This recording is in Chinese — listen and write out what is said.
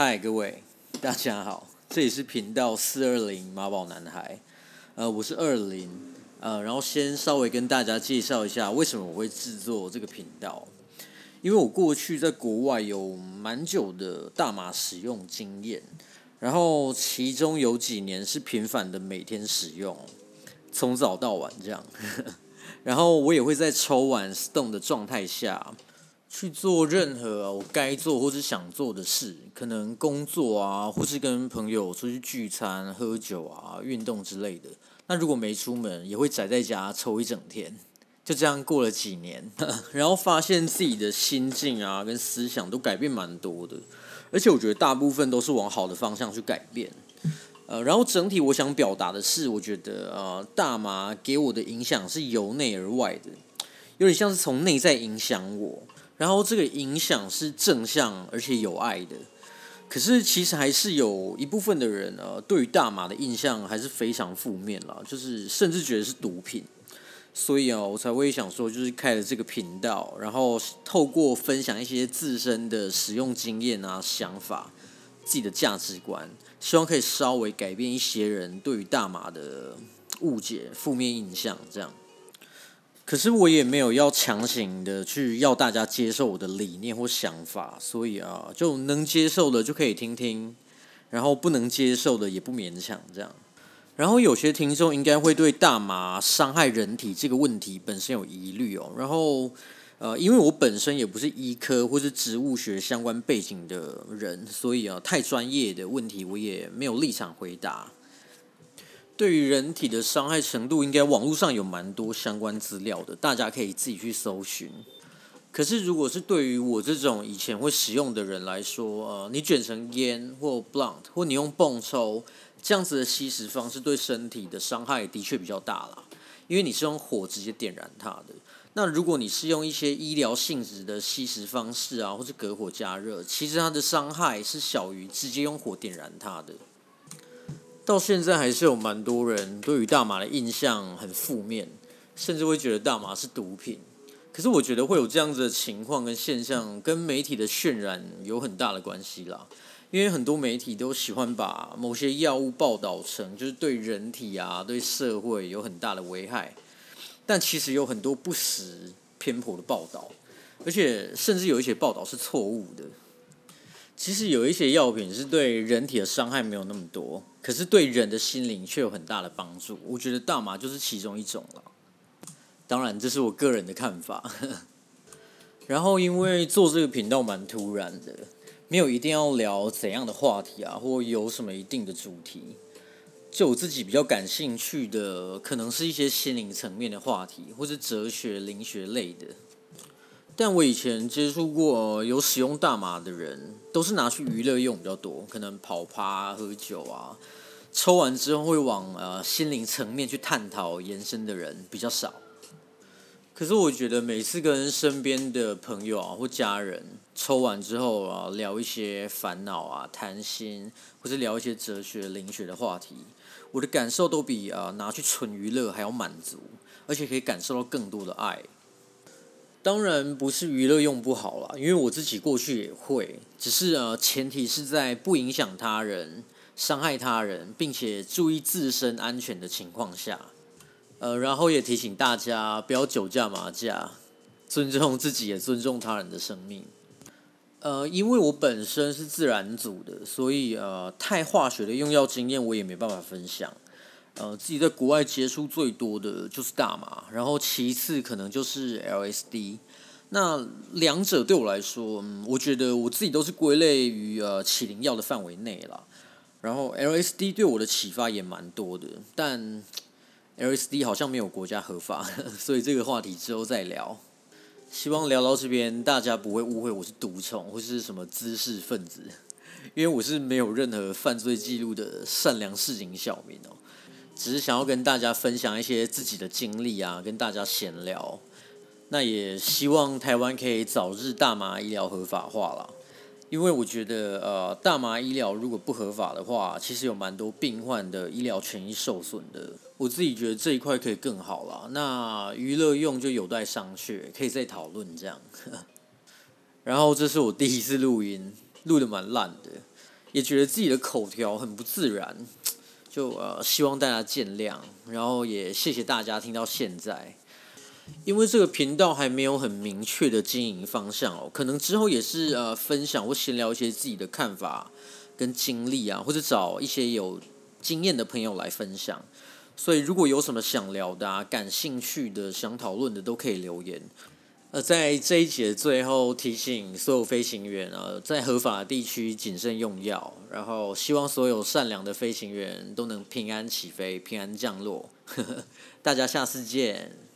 嗨，各位，大家好，这里是频道四二零马宝男孩，呃，我是二零，呃，然后先稍微跟大家介绍一下为什么我会制作这个频道，因为我过去在国外有蛮久的大麻使用经验，然后其中有几年是频繁的每天使用，从早到晚这样，然后我也会在抽完 stone 的状态下。去做任何我该做或是想做的事，可能工作啊，或是跟朋友出去聚餐、喝酒啊、运动之类的。那如果没出门，也会宅在家抽一整天。就这样过了几年，然后发现自己的心境啊跟思想都改变蛮多的，而且我觉得大部分都是往好的方向去改变。呃，然后整体我想表达的是，我觉得呃，大麻给我的影响是由内而外的，有点像是从内在影响我。然后这个影响是正向而且有爱的，可是其实还是有一部分的人呢，对于大麻的印象还是非常负面了，就是甚至觉得是毒品。所以啊，我才会想说，就是开了这个频道，然后透过分享一些自身的使用经验啊、想法、自己的价值观，希望可以稍微改变一些人对于大麻的误解、负面印象，这样。可是我也没有要强行的去要大家接受我的理念或想法，所以啊，就能接受的就可以听听，然后不能接受的也不勉强这样。然后有些听众应该会对大麻伤害人体这个问题本身有疑虑哦。然后呃，因为我本身也不是医科或是植物学相关背景的人，所以啊，太专业的问题我也没有立场回答。对于人体的伤害程度，应该网络上有蛮多相关资料的，大家可以自己去搜寻。可是，如果是对于我这种以前会使用的人来说，呃，你卷成烟或 blunt，或你用泵抽这样子的吸食方式，对身体的伤害的确比较大啦。因为你是用火直接点燃它的。那如果你是用一些医疗性质的吸食方式啊，或是隔火加热，其实它的伤害是小于直接用火点燃它的。到现在还是有蛮多人对于大麻的印象很负面，甚至会觉得大麻是毒品。可是我觉得会有这样子的情况跟现象，跟媒体的渲染有很大的关系啦。因为很多媒体都喜欢把某些药物报道成就是对人体啊、对社会有很大的危害，但其实有很多不实偏颇的报道，而且甚至有一些报道是错误的。其实有一些药品是对人体的伤害没有那么多，可是对人的心灵却有很大的帮助。我觉得大麻就是其中一种了。当然，这是我个人的看法。然后，因为做这个频道蛮突然的，没有一定要聊怎样的话题啊，或有什么一定的主题。就我自己比较感兴趣的，可能是一些心灵层面的话题，或是哲学、灵学类的。但我以前接触过有使用大麻的人，都是拿去娱乐用比较多，可能跑趴、喝酒啊，抽完之后会往呃心灵层面去探讨延伸的人比较少。可是我觉得每次跟身边的朋友啊或家人抽完之后啊，聊一些烦恼啊、谈心，或是聊一些哲学、灵学的话题，我的感受都比啊拿去纯娱乐还要满足，而且可以感受到更多的爱。当然不是娱乐用不好啦，因为我自己过去也会，只是呃前提是在不影响他人、伤害他人，并且注意自身安全的情况下，呃，然后也提醒大家不要酒驾、麻驾，尊重自己也尊重他人的生命。呃，因为我本身是自然组的，所以呃太化学的用药经验我也没办法分享。呃，自己在国外接触最多的就是大麻，然后其次可能就是 LSD。那两者对我来说，嗯，我觉得我自己都是归类于呃起灵药的范围内了。然后 LSD 对我的启发也蛮多的，但 LSD 好像没有国家合法，所以这个话题之后再聊。希望聊到这边，大家不会误会我是毒虫或是什么知识分子，因为我是没有任何犯罪记录的善良市井小民哦。只是想要跟大家分享一些自己的经历啊，跟大家闲聊。那也希望台湾可以早日大麻医疗合法化了，因为我觉得呃，大麻医疗如果不合法的话，其实有蛮多病患的医疗权益受损的。我自己觉得这一块可以更好了。那娱乐用就有待商榷，可以再讨论这样。然后这是我第一次录音。录的蛮烂的，也觉得自己的口条很不自然，就呃希望大家见谅，然后也谢谢大家听到现在。因为这个频道还没有很明确的经营方向哦，可能之后也是呃分享或闲聊一些自己的看法跟经历啊，或者找一些有经验的朋友来分享。所以如果有什么想聊的、啊、感兴趣的、想讨论的，都可以留言。呃，在这一节最后提醒所有飞行员啊，在合法地区谨慎用药，然后希望所有善良的飞行员都能平安起飞、平安降落。大家下次见。